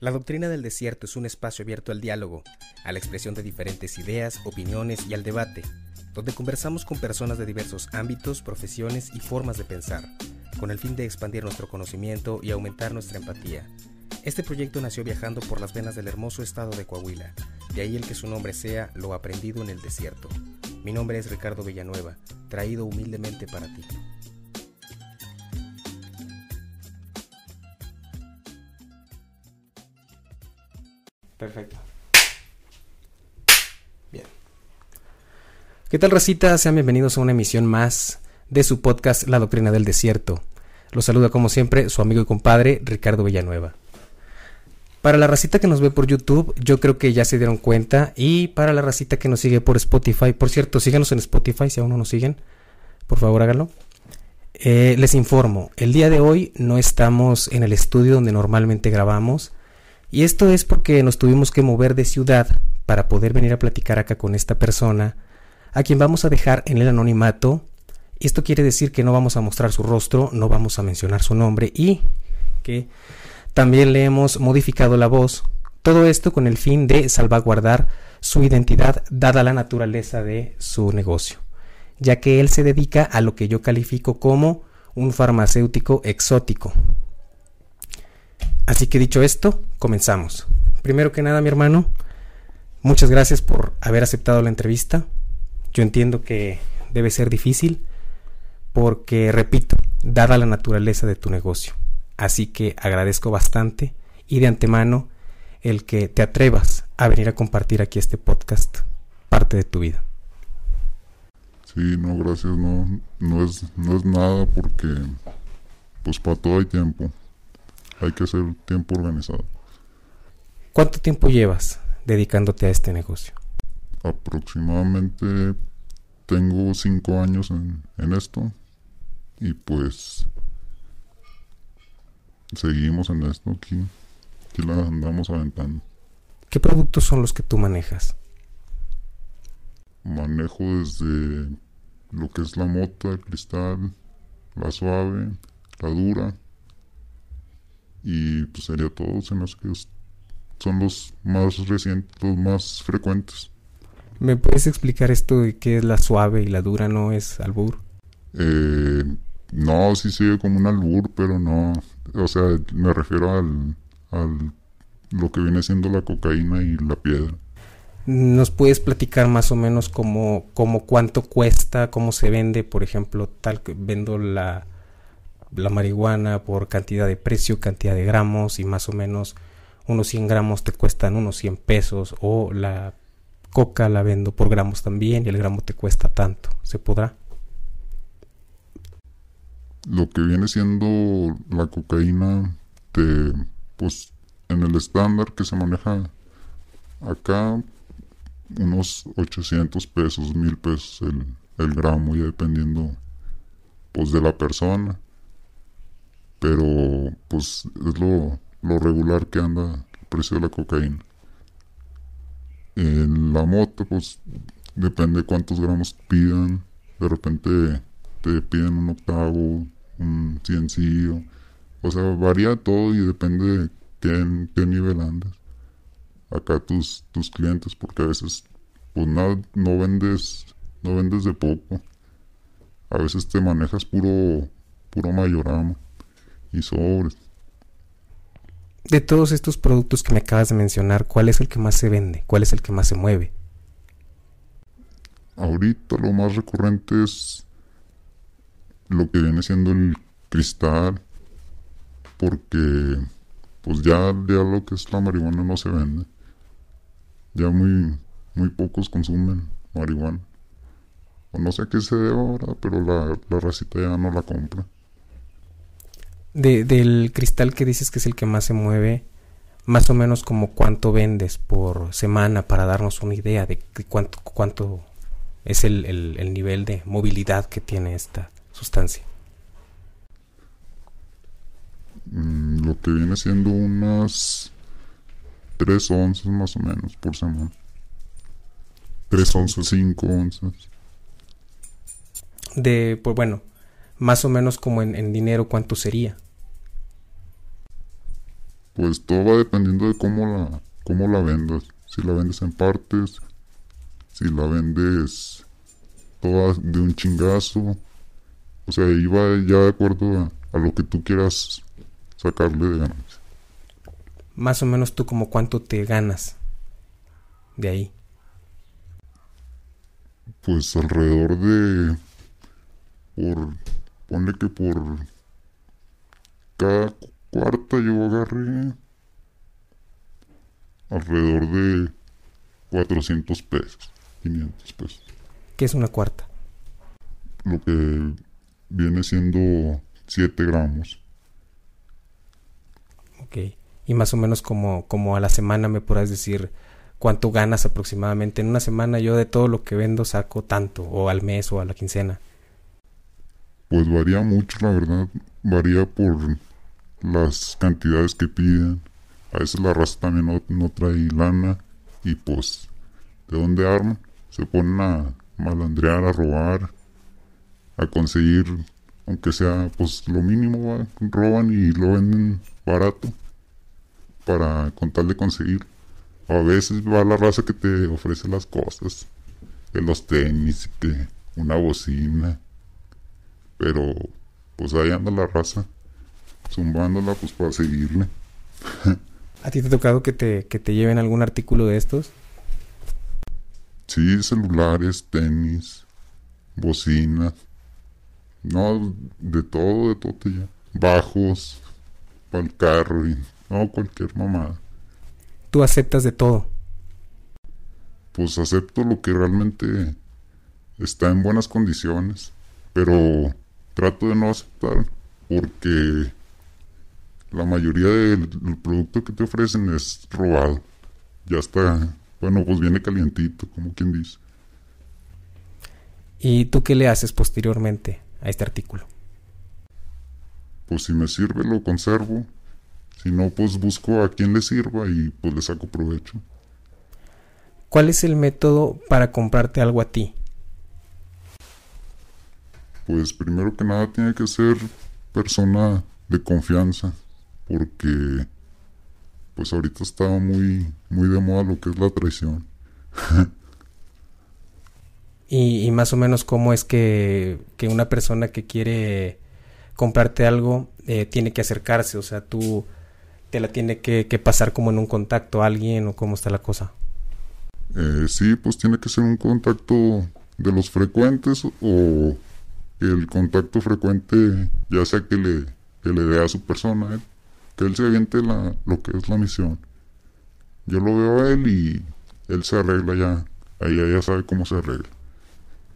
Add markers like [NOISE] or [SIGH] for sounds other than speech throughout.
La doctrina del desierto es un espacio abierto al diálogo, a la expresión de diferentes ideas, opiniones y al debate, donde conversamos con personas de diversos ámbitos, profesiones y formas de pensar, con el fin de expandir nuestro conocimiento y aumentar nuestra empatía. Este proyecto nació viajando por las venas del hermoso estado de Coahuila, de ahí el que su nombre sea Lo aprendido en el desierto. Mi nombre es Ricardo Villanueva, traído humildemente para ti. Perfecto. Bien. ¿Qué tal, racita? Sean bienvenidos a una emisión más de su podcast La Doctrina del Desierto. Los saluda como siempre su amigo y compadre Ricardo Villanueva. Para la racita que nos ve por YouTube, yo creo que ya se dieron cuenta. Y para la racita que nos sigue por Spotify, por cierto, síganos en Spotify si aún no nos siguen. Por favor, háganlo. Eh, les informo, el día de hoy no estamos en el estudio donde normalmente grabamos. Y esto es porque nos tuvimos que mover de ciudad para poder venir a platicar acá con esta persona, a quien vamos a dejar en el anonimato. Esto quiere decir que no vamos a mostrar su rostro, no vamos a mencionar su nombre y que también le hemos modificado la voz. Todo esto con el fin de salvaguardar su identidad dada la naturaleza de su negocio, ya que él se dedica a lo que yo califico como un farmacéutico exótico, Así que dicho esto, comenzamos. Primero que nada, mi hermano, muchas gracias por haber aceptado la entrevista. Yo entiendo que debe ser difícil porque, repito, dada la naturaleza de tu negocio. Así que agradezco bastante y de antemano el que te atrevas a venir a compartir aquí este podcast, parte de tu vida. Sí, no, gracias, no, no es, no es nada porque pues para todo hay tiempo hay que hacer tiempo organizado. ¿Cuánto tiempo llevas dedicándote a este negocio? Aproximadamente tengo cinco años en, esto y pues seguimos en esto aquí, aquí la andamos aventando. ¿Qué productos son los que tú manejas? Manejo desde lo que es la mota, el cristal, la suave, la dura y pues sería todo, se nos que son los más recientes, los más frecuentes. ¿Me puedes explicar esto de qué es la suave y la dura, no es albur? Eh, no, sí sigue como un albur, pero no, o sea, me refiero al, al lo que viene siendo la cocaína y la piedra. ¿Nos puedes platicar más o menos como, como cuánto cuesta, cómo se vende, por ejemplo, tal que vendo la, la marihuana por cantidad de precio, cantidad de gramos y más o menos unos 100 gramos te cuestan unos 100 pesos o la coca la vendo por gramos también y el gramo te cuesta tanto. ¿Se podrá? Lo que viene siendo la cocaína, te, pues en el estándar que se maneja acá, unos 800 pesos, 1000 pesos el, el gramo, ya dependiendo pues de la persona pero pues es lo, regular que anda el precio de la cocaína. En la moto, pues depende cuántos gramos pidan. De repente te piden un octavo, un ciencillo. O sea, varía todo y depende de qué, qué nivel andas. Acá tus, tus clientes, porque a veces pues nada, no vendes, no vendes de poco. A veces te manejas puro, puro mayorama y sobres. De todos estos productos que me acabas de mencionar, ¿cuál es el que más se vende? ¿Cuál es el que más se mueve? Ahorita lo más recurrente es lo que viene siendo el cristal, porque pues ya, ya lo que es la marihuana no se vende. Ya muy, muy pocos consumen marihuana. O no sé a qué se debe ahora, pero la, la racita ya no la compra del cristal que dices que es el que más se mueve, más o menos como cuánto vendes por semana para darnos una idea de cuánto, cuánto es el, el, nivel de movilidad que tiene esta sustancia. Mm, lo que viene siendo unas 3 onzas más o menos por semana. 3 onzas, 5 onzas. De, pues bueno, más o menos como en, dinero, ¿cuánto sería? Pues todo va dependiendo de cómo la, cómo la vendas. Si la vendes en partes, si la vendes toda de un chingazo. O sea, ahí va ya de acuerdo a, a lo que tú quieras sacarle de ganas. Más o menos tú como cuánto te ganas de ahí. Pues alrededor de... Por... Ponle que por... Cada cuarta yo agarré... Alrededor de 400 pesos. 500 pesos. ¿Qué es una cuarta? Lo que viene siendo 7 gramos. Ok. Y más o menos como, como a la semana me podrás decir cuánto ganas aproximadamente. En una semana yo de todo lo que vendo saco tanto, o al mes o a la quincena. Pues varía mucho, la verdad. Varía por las cantidades que piden. A veces la raza también no, no trae lana. Y pues, ¿de dónde arman? Se ponen a malandrear, a robar, a conseguir, aunque sea pues lo mínimo, ¿va? roban y lo venden barato para con tal de conseguir. A veces va la raza que te ofrece las cosas, que los tenis, que una bocina. Pero pues ahí anda la raza, zumbándola pues para seguirle. [LAUGHS] ¿A ti te ha tocado que te, que te lleven algún artículo de estos? Sí, celulares, tenis, bocina. No, de todo, de todo te llevan. Bajos, para el carro y no, cualquier mamada. Tú aceptas de todo. Pues acepto lo que realmente está en buenas condiciones, pero trato de no aceptar porque la mayoría del producto que te ofrecen es robado. Ya está, bueno, pues viene calientito, como quien dice. ¿Y tú qué le haces posteriormente a este artículo? Pues si me sirve lo conservo, si no pues busco a quien le sirva y pues le saco provecho. ¿Cuál es el método para comprarte algo a ti? Pues primero que nada tiene que ser persona de confianza, porque pues ahorita está muy muy de moda lo que es la traición. [LAUGHS] y, y, más o menos cómo es que, que, una persona que quiere comprarte algo eh, tiene que acercarse, o sea, tú te la tiene que, que, pasar como en un contacto a alguien o cómo está la cosa. Eh, sí, pues tiene que ser un contacto de los frecuentes o el contacto frecuente ya sea que le, que le dé a su persona, ¿eh? Que él se aviente la, lo que es la misión. Yo lo veo a él y él se arregla ya, ahí ya sabe cómo se arregla.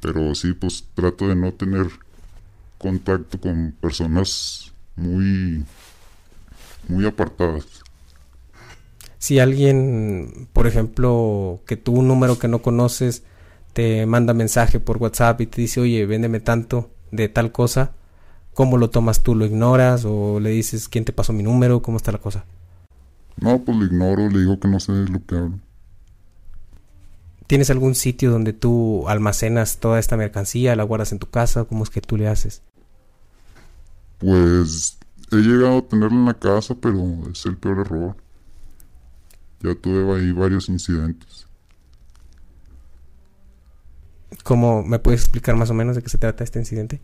Pero sí, pues trato de no tener contacto con personas muy, muy apartadas. Si alguien, por ejemplo, que tú un número que no conoces, te manda mensaje por WhatsApp y te dice, oye, véndeme tanto de tal cosa, ¿cómo lo tomas tú? ¿Lo ignoras o le dices quién te pasó mi número? ¿Cómo está la cosa? No, pues lo ignoro, le digo que no sé de lo que hablo. ¿Tienes algún sitio donde tú almacenas toda esta mercancía, la guardas en tu casa? ¿Cómo es que tú le haces? Pues he llegado a tenerla en la casa, pero es el peor error. Ya tuve ahí varios incidentes. ¿Cómo me puedes explicar más o menos de qué se trata este incidente?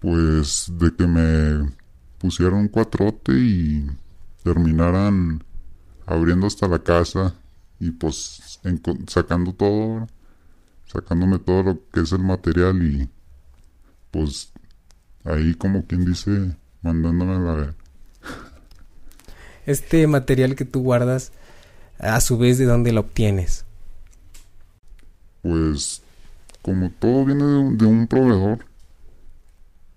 Pues de que me pusieron un cuatrote y terminaran abriendo hasta la casa y pues sacando todo, sacándome todo lo que es el material y pues ahí como quien dice mandándome a la ver. Este material que tú guardas, a su vez, ¿de dónde lo obtienes? Pues como todo viene de un, de un proveedor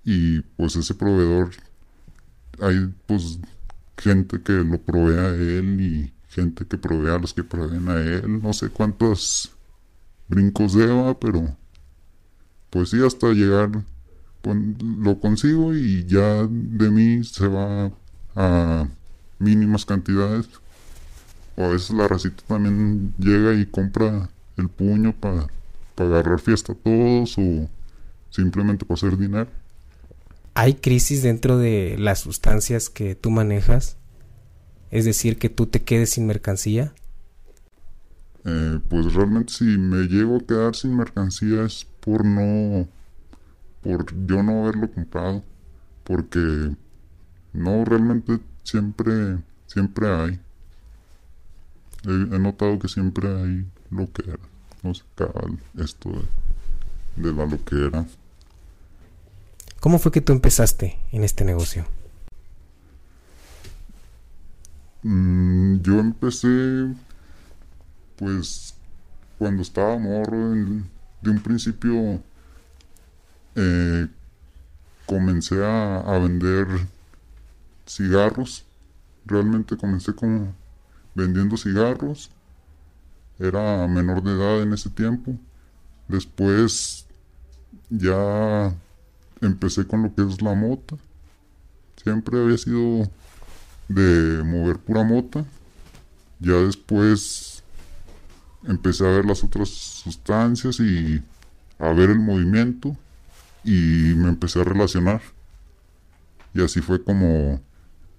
y pues ese proveedor hay pues gente que lo provee a él y gente que provee a los que proveen a él. No sé cuántos brincos lleva, pero pues sí, hasta llegar lo consigo y ya de mí se va a mínimas cantidades. O a veces la racita también llega y compra el puño para pa agarrar fiesta a todos o simplemente para hacer dinero. ¿Hay crisis dentro de las sustancias que tú manejas? Es decir, que tú te quedes sin mercancía. Eh, pues realmente si me llego a quedar sin mercancía es por no, por yo no haberlo comprado, porque no realmente siempre, siempre hay. He, notado que siempre hay lo que era, no sé, esto de, de la loquera. ¿Cómo fue que tú empezaste en este negocio? Mm, yo empecé, pues, cuando estaba morro, de un principio eh, comencé a, a, vender cigarros. Realmente comencé como vendiendo cigarros. Era menor de edad en ese tiempo. Después ya empecé con lo que es la mota. Siempre había sido de mover pura mota. Ya después empecé a ver las otras sustancias y a ver el movimiento y me empecé a relacionar. Y así fue como,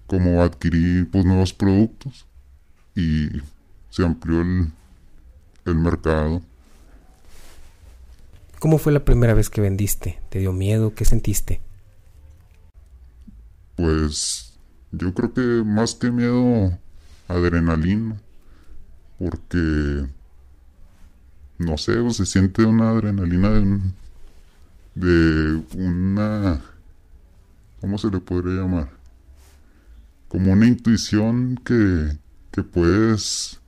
como adquirí pues, nuevos productos y se amplió el, el mercado. ¿Cómo fue la primera vez que vendiste? ¿Te dio miedo? ¿Qué sentiste? Pues yo creo que más que miedo, adrenalina. Porque, no sé, se siente una adrenalina de, de una... ¿Cómo se le podría llamar? Como una intuición que, que puedes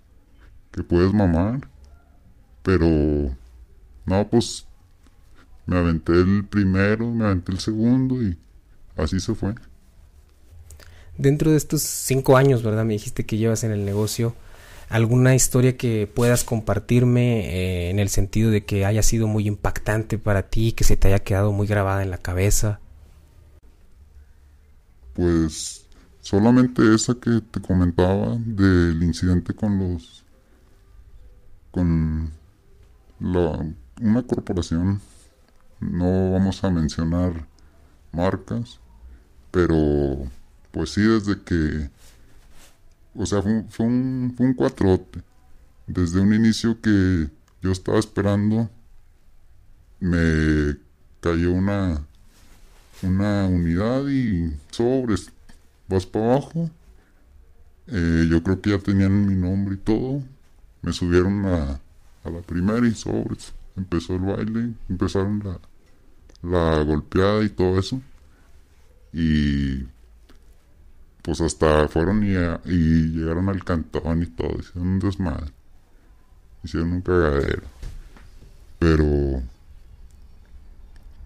que puedes mamar pero no pues me aventé el primero, me aventé el segundo y así se fue. Dentro de estos cinco años, ¿verdad? Me dijiste que llevas en el negocio. ¿Alguna historia que puedas compartirme eh, en el sentido de que haya sido muy impactante para ti, que se te haya quedado muy grabada en la cabeza? Pues solamente esa que te comentaba del incidente con los... con la, una corporación no vamos a mencionar marcas, pero pues sí, desde que, o sea, fue, un, fue un cuatrote. Desde un inicio que yo estaba esperando, me cayó una, una unidad y sobres, vas para abajo. Eh, yo creo que ya tenían mi nombre y todo. Me subieron a, a la primera y sobres empezó el baile, empezaron la, la golpeada y todo eso. Y pues hasta fueron y, y llegaron al cantón y todo, hicieron un desmadre, hicieron un cagadero. Pero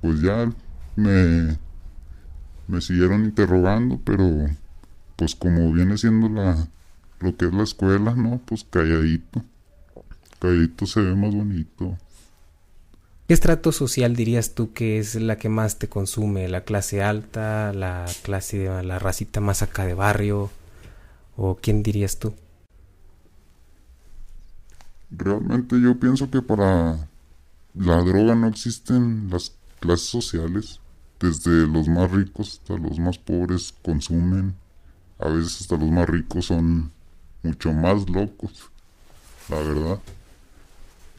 pues ya me, me siguieron interrogando, pero pues como viene siendo la lo que es la escuela, ¿no? Pues calladito. Calladito se ve más bonito. ¿Qué estrato social dirías tú que es la que más te consume? ¿La clase alta? ¿La clase la racita más acá de barrio? ¿O quién dirías tú? Realmente yo pienso que para la droga no existen las clases sociales. Desde los más ricos hasta los más pobres consumen. A veces hasta los más ricos son mucho más locos. La verdad.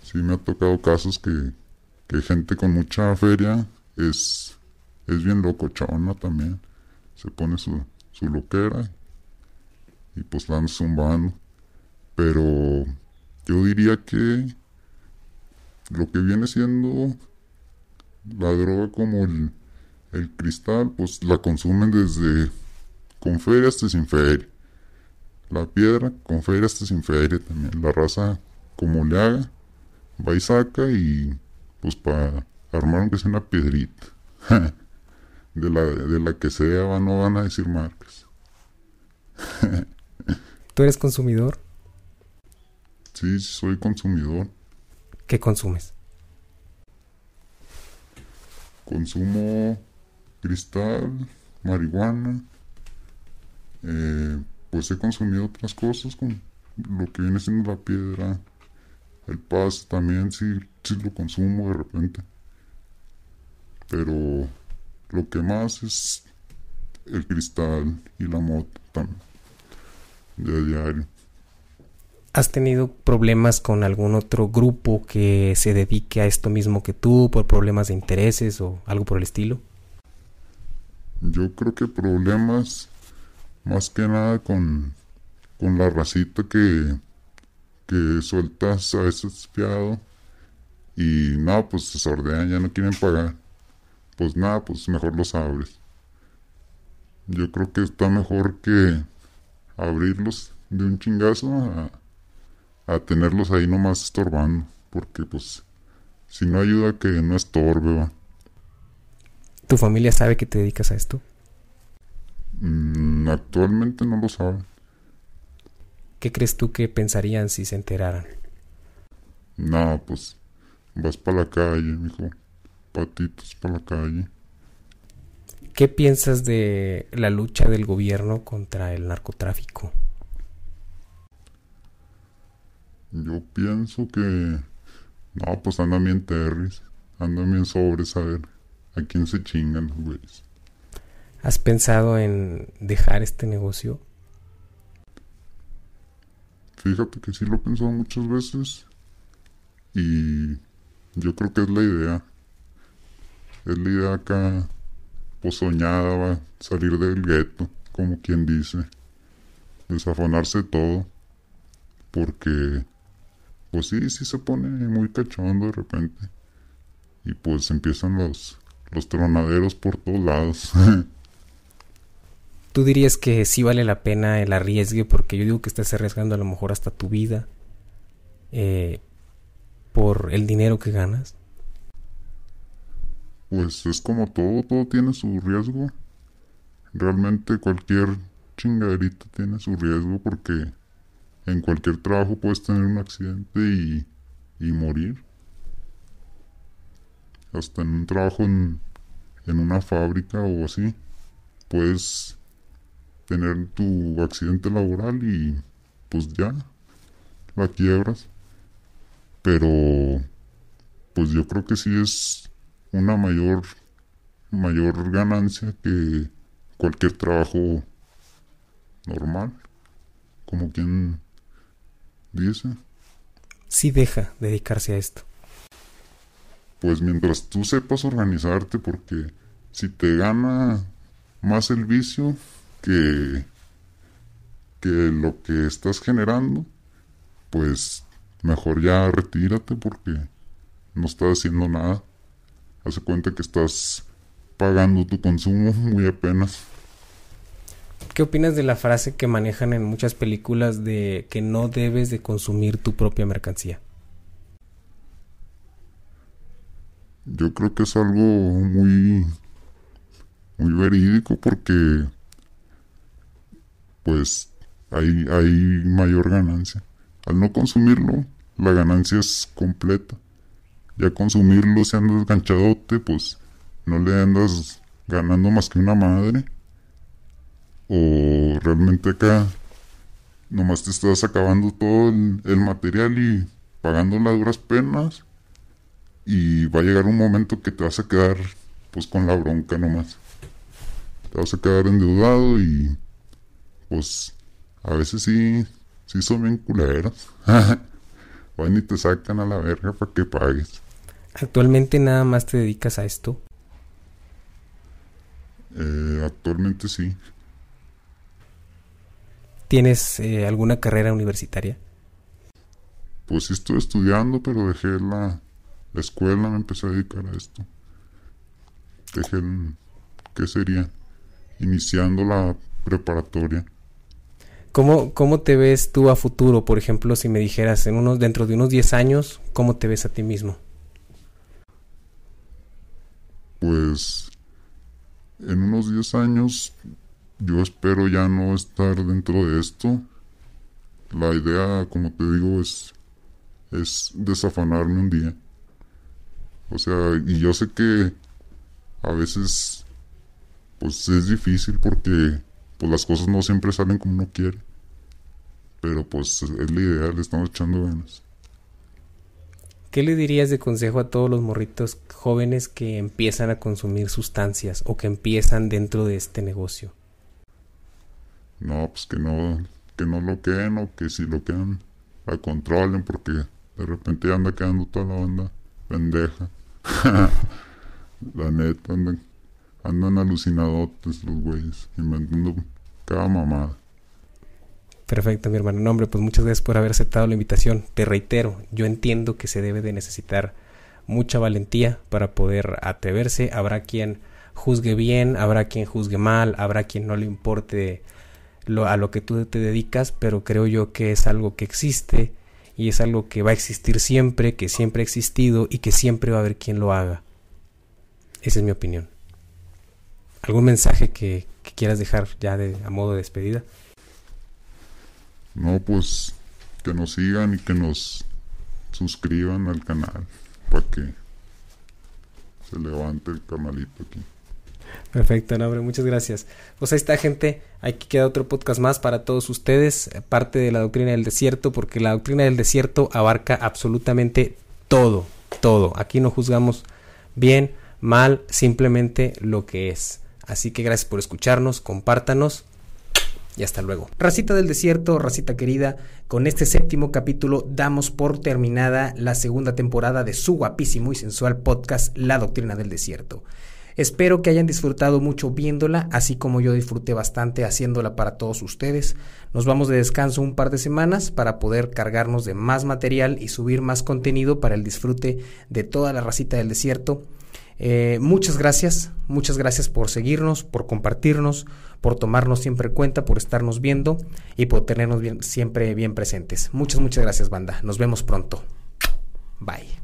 Sí me ha tocado casos que que gente con mucha feria es, es bien locochona también. Se pone su, su loquera y pues van zumbando. Pero yo diría que lo que viene siendo la droga como el, el cristal, pues la consumen desde con feria hasta sin feria. La piedra con feria hasta sin feria también. La raza como le haga, va y saca y pues para armar aunque sea una piedrita. [LAUGHS] de, la, de la que sea, no van a decir marcas. [LAUGHS] ¿Tú eres consumidor? Sí, soy consumidor. ¿Qué consumes? Consumo cristal, marihuana. Eh, pues he consumido otras cosas con lo que viene siendo la piedra, el paz también sí, sí lo consumo de repente. Pero lo que más es el cristal y la moto también. de diario. ¿Has tenido problemas con algún otro grupo que se dedique a esto mismo que tú por problemas de intereses o algo por el estilo? Yo creo que problemas más que nada con, con la racita que, que sueltas a veces espiado y nada, pues se sordean, ya no quieren pagar. Pues nada, pues mejor los abres. Yo creo que está mejor que abrirlos de un chingazo a, a tenerlos ahí nomás estorbando. Porque pues si no ayuda que no estorbe, va. ¿Tu familia sabe que te dedicas a esto? Mm, actualmente no lo saben. ¿Qué crees tú que pensarían si se enteraran? Nada, pues vas para la calle, mijo. Patitos para la calle. ¿Qué piensas de la lucha del gobierno contra el narcotráfico? Yo pienso que... No, pues andan bien terris. Andan bien sobres a ver a quién se chingan los güeyes. ¿Has pensado en dejar este negocio? Fíjate que sí lo he pensado muchas veces. Y yo creo que es la idea. Es la idea acá, pues soñada, va, salir del gueto, como quien dice. Desafonarse todo. Porque, pues sí, sí se pone muy cachondo de repente. Y pues empiezan los, los tronaderos por todos lados. [LAUGHS] ¿Tú dirías que sí vale la pena el arriesgue? Porque yo digo que estás arriesgando a lo mejor hasta tu vida eh, por el dinero que ganas. Pues es como todo, todo tiene su riesgo. Realmente cualquier chingaderita tiene su riesgo porque en cualquier trabajo puedes tener un accidente y, y morir. Hasta en un trabajo en, en una fábrica o así, puedes tener tu accidente laboral y pues ya, la quiebras. Pero pues yo creo que sí es una mayor mayor ganancia que cualquier trabajo normal, como quien dice. Sí deja dedicarse a esto. Pues mientras tú sepas organizarte, porque si te gana más el vicio que, que lo que estás generando, pues mejor ya retírate porque no estás haciendo nada. Hace cuenta que estás pagando tu consumo [LAUGHS] muy apenas. ¿Qué opinas de la frase que manejan en muchas películas de que no debes de consumir tu propia mercancía? Yo creo que es algo muy muy verídico porque pues hay, hay mayor ganancia. Al no consumirlo, la ganancia es completa. Ya consumirlo, si andas ganchadote, pues no le andas ganando más que una madre. O realmente acá nomás te estás acabando todo el, el material y pagando las duras penas. Y va a llegar un momento que te vas a quedar pues con la bronca nomás. Te vas a quedar endeudado y pues a veces sí, sí son bien culeros. [LAUGHS] Van y te sacan a la verga para que pagues. ¿Actualmente nada más te dedicas a esto? Eh, actualmente sí. ¿Tienes eh, alguna carrera universitaria? Pues sí estoy estudiando, pero dejé la, la escuela, me empecé a dedicar a esto. Dejé, el, ¿qué sería? Iniciando la preparatoria. ¿Cómo, ¿Cómo te ves tú a futuro? Por ejemplo, si me dijeras en unos, dentro de unos 10 años, ¿cómo te ves a ti mismo? Pues en unos 10 años yo espero ya no estar dentro de esto. La idea, como te digo, es, es desafanarme un día. O sea, y yo sé que a veces pues es difícil porque pues las cosas no siempre salen como uno quiere. Pero pues es la idea, le estamos echando ganas. ¿Qué le dirías de consejo a todos los morritos jóvenes que empiezan a consumir sustancias o que empiezan dentro de este negocio? No, pues que no, que no lo queden o que si lo quedan la controlen porque de repente anda quedando toda la banda pendeja. [LAUGHS] la neta, andan, andan alucinadotes los güeyes, inventando Perfecto, mi hermano. No, hombre, pues muchas gracias por haber aceptado la invitación. Te reitero, yo entiendo que se debe de necesitar mucha valentía para poder atreverse. Habrá quien juzgue bien, habrá quien juzgue mal, habrá quien no le importe lo, a lo que tú te dedicas, pero creo yo que es algo que existe y es algo que va a existir siempre, que siempre ha existido y que siempre va a haber quien lo haga. Esa es mi opinión. ¿Algún mensaje que, que quieras dejar ya de, a modo de despedida? No, pues que nos sigan y que nos suscriban al canal para que se levante el canalito aquí. Perfecto, no, hombre, muchas gracias. Pues ahí está, gente. Aquí queda otro podcast más para todos ustedes, parte de la doctrina del desierto, porque la doctrina del desierto abarca absolutamente todo, todo. Aquí no juzgamos bien, mal, simplemente lo que es. Así que gracias por escucharnos, compártanos y hasta luego. Racita del desierto, racita querida, con este séptimo capítulo damos por terminada la segunda temporada de su guapísimo y sensual podcast La Doctrina del Desierto. Espero que hayan disfrutado mucho viéndola, así como yo disfruté bastante haciéndola para todos ustedes. Nos vamos de descanso un par de semanas para poder cargarnos de más material y subir más contenido para el disfrute de toda la racita del desierto. Eh, muchas gracias, muchas gracias por seguirnos, por compartirnos, por tomarnos siempre en cuenta, por estarnos viendo y por tenernos siempre bien presentes. Muchas, muchas gracias, banda. Nos vemos pronto. Bye.